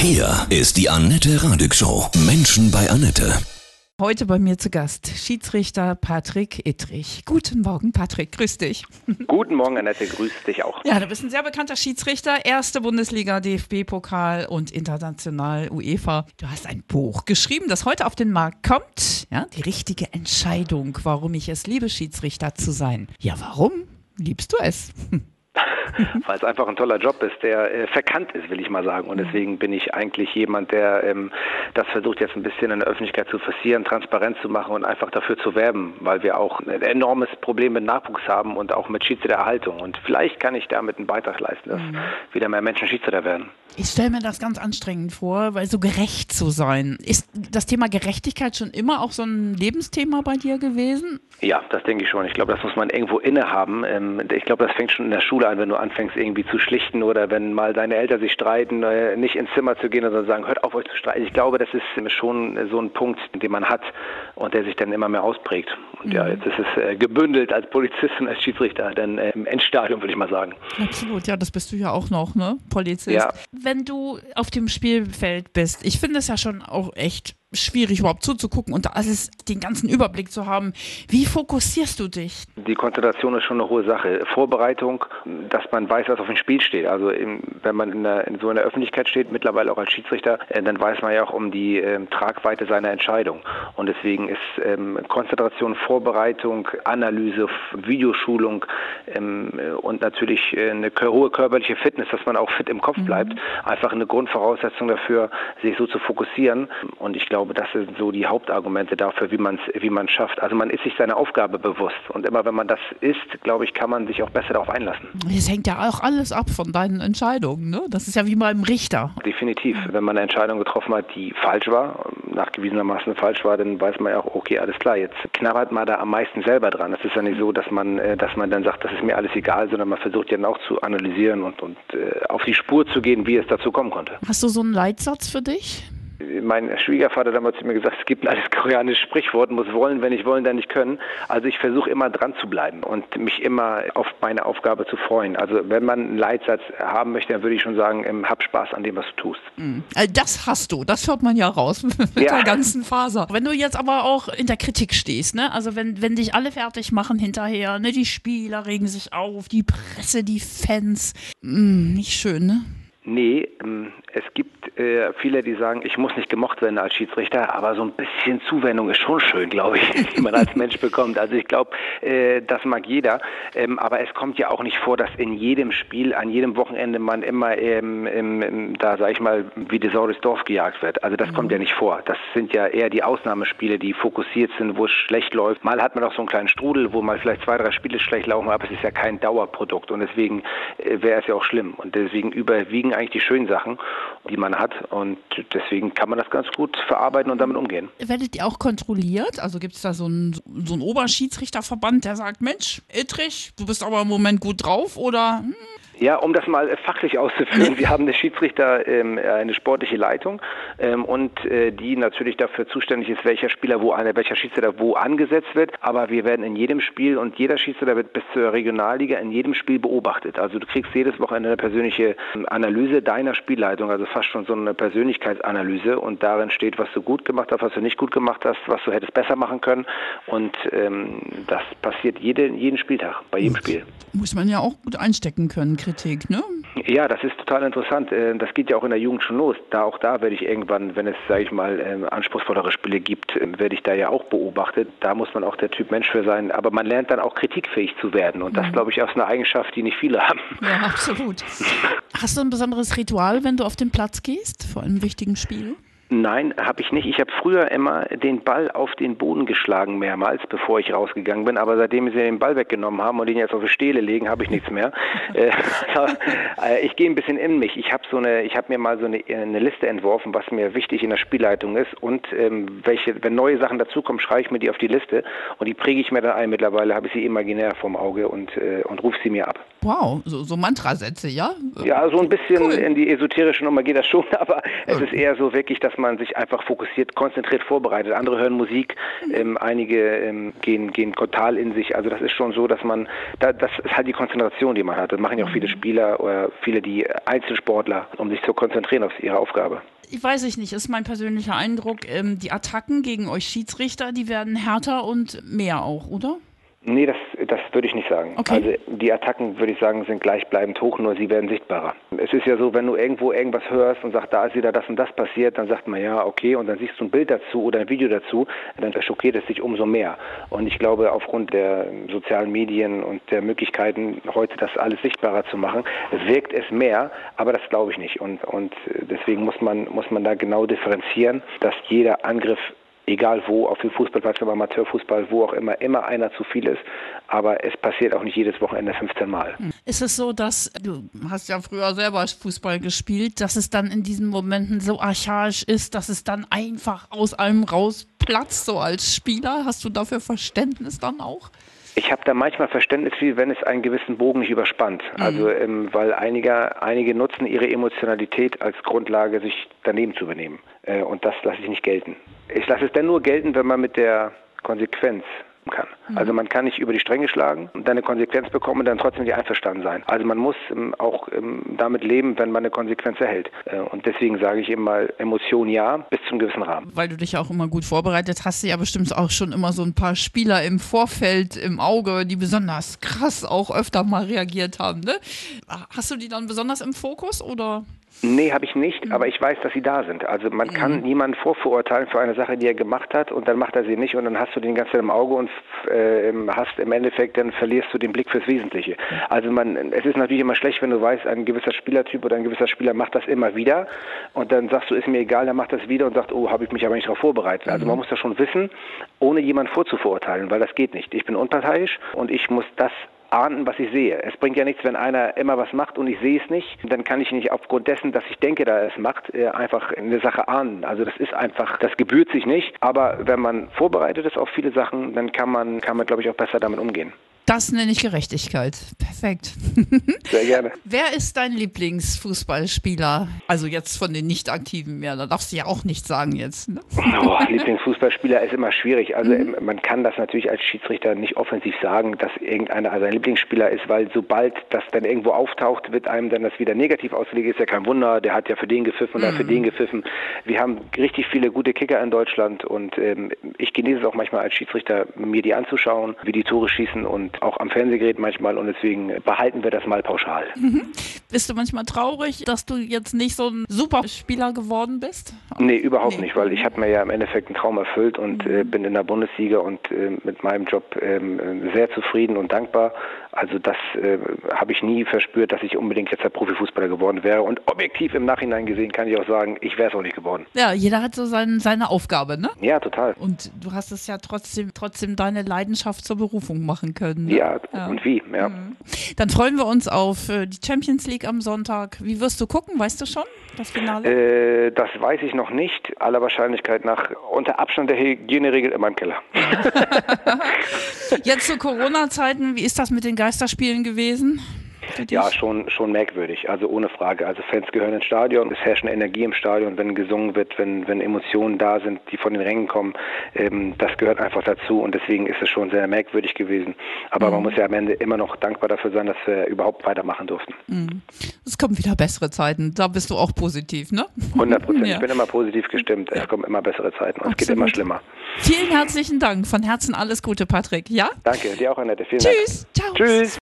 Hier ist die Annette Radig Show. Menschen bei Annette. Heute bei mir zu Gast Schiedsrichter Patrick Ittrich. Guten Morgen, Patrick, grüß dich. Guten Morgen, Annette, grüß dich auch. Ja, du bist ein sehr bekannter Schiedsrichter, erste Bundesliga, DFB-Pokal und international UEFA. Du hast ein Buch geschrieben, das heute auf den Markt kommt. Ja, die richtige Entscheidung, warum ich es liebe, Schiedsrichter zu sein. Ja, warum liebst du es? weil es einfach ein toller Job ist, der äh, verkannt ist, will ich mal sagen. Und deswegen bin ich eigentlich jemand, der ähm, das versucht jetzt ein bisschen in der Öffentlichkeit zu forcieren, transparent zu machen und einfach dafür zu werben, weil wir auch ein enormes Problem mit Nachwuchs haben und auch mit Schiedsrichtererhaltung. Und vielleicht kann ich damit einen Beitrag leisten, dass mhm. wieder mehr Menschen Schiedsrichter werden. Ich stelle mir das ganz anstrengend vor, weil so gerecht zu sein. Ist das Thema Gerechtigkeit schon immer auch so ein Lebensthema bei dir gewesen? Ja, das denke ich schon. Ich glaube, das muss man irgendwo innehaben. Ähm, ich glaube, das fängt schon in der Schule an, wenn du anfängst irgendwie zu schlichten oder wenn mal deine Eltern sich streiten, äh, nicht ins Zimmer zu gehen zu sagen, hört auf euch zu streiten. Ich glaube, das ist schon so ein Punkt, den man hat und der sich dann immer mehr ausprägt. Und mhm. ja, jetzt ist es äh, gebündelt als Polizist und als Schiedsrichter, dann äh, im Endstadium würde ich mal sagen. Absolut, ja, das bist du ja auch noch, ne? Polizist. Ja. Wenn du auf dem Spielfeld bist, ich finde es ja schon auch echt schwierig überhaupt zuzugucken und alles den ganzen Überblick zu haben. Wie fokussierst du dich? Die Konzentration ist schon eine hohe Sache. Vorbereitung, dass man weiß, was auf dem Spiel steht. Also in, wenn man in, der, in, so einer Öffentlichkeit steht, mittlerweile auch als Schiedsrichter, äh, dann weiß man ja auch um die äh, Tragweite seiner Entscheidung. Und deswegen ist ähm, Konzentration, Vorbereitung, Analyse, Videoschulung ähm, und natürlich äh, eine hohe körperliche Fitness, dass man auch fit im Kopf mhm. bleibt, einfach eine Grundvoraussetzung dafür, sich so zu fokussieren. Und ich glaube, glaube, das sind so die Hauptargumente dafür, wie man es wie man schafft. Also man ist sich seiner Aufgabe bewusst und immer wenn man das ist, glaube ich, kann man sich auch besser darauf einlassen. Es hängt ja auch alles ab von deinen Entscheidungen, ne? Das ist ja wie beim Richter. Definitiv. Wenn man eine Entscheidung getroffen hat, die falsch war, nachgewiesenermaßen falsch war, dann weiß man ja auch, okay, alles klar, jetzt knabbert man da am meisten selber dran. Es ist ja nicht so, dass man, äh, dass man dann sagt, das ist mir alles egal, sondern man versucht ja dann auch zu analysieren und, und äh, auf die Spur zu gehen, wie es dazu kommen konnte. Hast du so einen Leitsatz für dich? Mein Schwiegervater damals zu mir gesagt, es gibt ein altes koreanisches Sprichwort, muss wollen, wenn ich wollen, dann nicht können. Also ich versuche immer dran zu bleiben und mich immer auf meine Aufgabe zu freuen. Also wenn man einen Leitsatz haben möchte, dann würde ich schon sagen, ähm, hab Spaß an dem, was du tust. Mhm. Das hast du, das hört man ja raus mit ja. der ganzen Faser. Wenn du jetzt aber auch in der Kritik stehst, ne? also wenn, wenn dich alle fertig machen hinterher, ne? die Spieler regen sich auf, die Presse, die Fans, mh, nicht schön, ne? Nee, ähm, es gibt äh, viele, die sagen, ich muss nicht gemocht werden als Schiedsrichter, aber so ein bisschen Zuwendung ist schon schön, glaube ich, die man als Mensch bekommt. Also ich glaube, äh, das mag jeder. Ähm, aber es kommt ja auch nicht vor, dass in jedem Spiel, an jedem Wochenende man immer ähm, im, da, sag ich mal, wie die Sau durchs Dorf gejagt wird. Also das mhm. kommt ja nicht vor. Das sind ja eher die Ausnahmespiele, die fokussiert sind, wo es schlecht läuft. Mal hat man auch so einen kleinen Strudel, wo mal vielleicht zwei, drei Spiele schlecht laufen, aber es ist ja kein Dauerprodukt und deswegen äh, wäre es ja auch schlimm. Und deswegen überwiegen eigentlich die schönen Sachen, die man hat. Und deswegen kann man das ganz gut verarbeiten und damit umgehen. Werdet ihr auch kontrolliert? Also gibt es da so einen, so einen Oberschiedsrichterverband, der sagt, Mensch, Ittrich, du bist aber im Moment gut drauf oder hm, ja, um das mal fachlich auszuführen, wir haben eine Schiedsrichter, ähm, eine sportliche Leitung ähm, und äh, die natürlich dafür zuständig ist, welcher Spieler wo eine, welcher Schiedsrichter wo angesetzt wird. Aber wir werden in jedem Spiel und jeder Schiedsrichter wird bis zur Regionalliga in jedem Spiel beobachtet. Also du kriegst jedes Wochenende eine persönliche ähm, Analyse deiner Spielleitung, also fast schon so eine Persönlichkeitsanalyse und darin steht, was du gut gemacht hast, was du nicht gut gemacht hast, was du hättest besser machen können und ähm, das passiert jede, jeden Spieltag, bei jedem Spiel. Muss man ja auch gut einstecken können, Kritik, ne? Ja, das ist total interessant. Äh, das geht ja auch in der Jugend schon los. Da auch da werde ich irgendwann, wenn es, sage ich mal, ähm, anspruchsvollere Spiele gibt, ähm, werde ich da ja auch beobachtet. Da muss man auch der Typ Mensch für sein. Aber man lernt dann auch kritikfähig zu werden. Und das, mhm. glaube ich, ist eine Eigenschaft, die nicht viele haben. Ja, absolut. Hast du ein besonderes Ritual, wenn du auf den Platz gehst vor einem wichtigen Spiel? Nein, habe ich nicht. Ich habe früher immer den Ball auf den Boden geschlagen, mehrmals, bevor ich rausgegangen bin. Aber seitdem sie den Ball weggenommen haben und ihn jetzt auf die Stele legen, habe ich nichts mehr. Äh, äh, ich gehe ein bisschen in mich. Ich habe so eine, ich habe mir mal so eine, eine, Liste entworfen, was mir wichtig in der Spielleitung ist und ähm, welche, wenn neue Sachen dazukommen, schreibe ich mir die auf die Liste und die präge ich mir dann ein. Mittlerweile habe ich sie imaginär vorm Auge und äh, und rufe sie mir ab. Wow, so, so Mantrasätze, ja? Ja, so ein bisschen cool. in die esoterische Nummer geht das schon, aber es ist eher so wirklich, dass man sich einfach fokussiert, konzentriert vorbereitet. Andere hören Musik, mhm. ähm, einige ähm, gehen, gehen total in sich. Also das ist schon so, dass man, da, das ist halt die Konzentration, die man hat. Das machen ja auch viele mhm. Spieler oder viele die Einzelsportler, um sich zu konzentrieren auf ihre Aufgabe ich weiß ich nicht, ist mein persönlicher Eindruck, ähm, die Attacken gegen euch Schiedsrichter, die werden härter und mehr auch, oder? Nee, das, das würde ich nicht sagen. Okay. Also die Attacken, würde ich sagen, sind gleichbleibend hoch, nur sie werden sichtbarer. Es ist ja so, wenn du irgendwo irgendwas hörst und sagst, da ist wieder das und das passiert, dann sagt man ja, okay, und dann siehst du ein Bild dazu oder ein Video dazu, dann schockiert es dich umso mehr. Und ich glaube, aufgrund der sozialen Medien und der Möglichkeiten, heute das alles sichtbarer zu machen, wirkt es mehr, aber das glaube ich nicht. Und, und deswegen muss man, muss man da genau differenzieren, dass jeder Angriff egal wo, auf dem Fußballplatz, im Amateurfußball, wo auch immer, immer einer zu viel ist. Aber es passiert auch nicht jedes Wochenende 15 Mal. Hm. Ist es so, dass du hast ja früher selber Fußball gespielt, dass es dann in diesen Momenten so archaisch ist, dass es dann einfach aus allem rausplatzt, so als Spieler? Hast du dafür Verständnis dann auch? Ich habe da manchmal Verständnis für, wenn es einen gewissen Bogen nicht überspannt. Mhm. Also, ähm, weil einige, einige nutzen ihre Emotionalität als Grundlage, sich daneben zu benehmen. Äh, und das lasse ich nicht gelten. Ich lasse es dann nur gelten, wenn man mit der Konsequenz kann. Mhm. Also man kann nicht über die Stränge schlagen und dann eine Konsequenz bekommen und dann trotzdem nicht einverstanden sein. Also man muss ähm, auch ähm, damit leben, wenn man eine Konsequenz erhält. Äh, und deswegen sage ich immer Emotion ja, bis zum gewissen Rahmen. Weil du dich auch immer gut vorbereitet hast, du ja bestimmt auch schon immer so ein paar Spieler im Vorfeld im Auge, die besonders krass auch öfter mal reagiert haben. Ne? Hast du die dann besonders im Fokus oder? Nee, habe ich nicht, mhm. aber ich weiß, dass sie da sind. Also man mhm. kann niemanden vorverurteilen für eine Sache, die er gemacht hat und dann macht er sie nicht und dann hast du den ganzen im Auge und äh, hast im Endeffekt, dann verlierst du den Blick fürs Wesentliche. Also man, es ist natürlich immer schlecht, wenn du weißt, ein gewisser Spielertyp oder ein gewisser Spieler macht das immer wieder und dann sagst du, ist mir egal, der macht das wieder und sagt, oh, habe ich mich aber nicht darauf vorbereitet. Also mhm. man muss das schon wissen, ohne jemanden vorzuverurteilen, weil das geht nicht. Ich bin unparteiisch und ich muss das ahnden, was ich sehe. Es bringt ja nichts, wenn einer immer was macht und ich sehe es nicht. Dann kann ich nicht aufgrund dessen, dass ich denke, dass er es macht, äh, einfach eine Sache ahnen. Also das ist einfach, das gebührt sich nicht. Aber wenn man vorbereitet ist auf viele Sachen, dann kann man, kann man, glaube ich, auch besser damit umgehen. Das nenne ich Gerechtigkeit. Perfekt. Sehr gerne. Wer ist dein Lieblingsfußballspieler? Also jetzt von den Nicht-Aktiven mehr. Da darfst du ja auch nicht sagen jetzt. Ne? Oh, Lieblingsfußballspieler ist immer schwierig. Also mhm. man kann das natürlich als Schiedsrichter nicht offensiv sagen, dass irgendeiner also ein Lieblingsspieler ist, weil sobald das dann irgendwo auftaucht, wird einem dann das wieder negativ ausgelegt. Ist ja kein Wunder. Der hat ja für den gepfiffen oder mhm. für den gepfiffen. Wir haben richtig viele gute Kicker in Deutschland und ähm, ich genieße es auch manchmal als Schiedsrichter, mir die anzuschauen, wie die Tore schießen und auch am Fernsehgerät manchmal und deswegen behalten wir das mal pauschal. Mhm. Bist du manchmal traurig, dass du jetzt nicht so ein super Spieler geworden bist? Nee, überhaupt nee. nicht, weil ich habe mir ja im Endeffekt einen Traum erfüllt und mhm. äh, bin in der Bundesliga und äh, mit meinem Job äh, sehr zufrieden und dankbar. Also das äh, habe ich nie verspürt, dass ich unbedingt jetzt der Profifußballer geworden wäre. Und objektiv im Nachhinein gesehen kann ich auch sagen, ich wäre es auch nicht geworden. Ja, jeder hat so sein, seine Aufgabe, ne? Ja, total. Und du hast es ja trotzdem, trotzdem deine Leidenschaft zur Berufung machen können. Ne? Ja, ja, und wie, ja. Mhm. Dann freuen wir uns auf äh, die Champions League am Sonntag. Wie wirst du gucken? Weißt du schon das Finale? Äh, das weiß ich noch nicht. Aller Wahrscheinlichkeit nach unter Abstand der Hygieneregel in meinem Keller. Jetzt zu Corona-Zeiten, wie ist das mit den Geisterspielen gewesen? Ja, schon, schon merkwürdig, also ohne Frage. Also Fans gehören ins Stadion, es herrscht eine Energie im Stadion, wenn gesungen wird, wenn, wenn Emotionen da sind, die von den Rängen kommen. Ähm, das gehört einfach dazu und deswegen ist es schon sehr merkwürdig gewesen. Aber mhm. man muss ja am Ende immer noch dankbar dafür sein, dass wir überhaupt weitermachen durften. Mhm. Es kommen wieder bessere Zeiten, da bist du auch positiv, ne? 100 Prozent, ja. ich bin immer positiv gestimmt. Es kommen immer bessere Zeiten und es geht immer schlimmer. Vielen herzlichen Dank, von Herzen alles Gute, Patrick. Ja? Danke, dir auch, Annette. Vielen Tschüss. Dank. Tschüss. Ciao. Tschüss.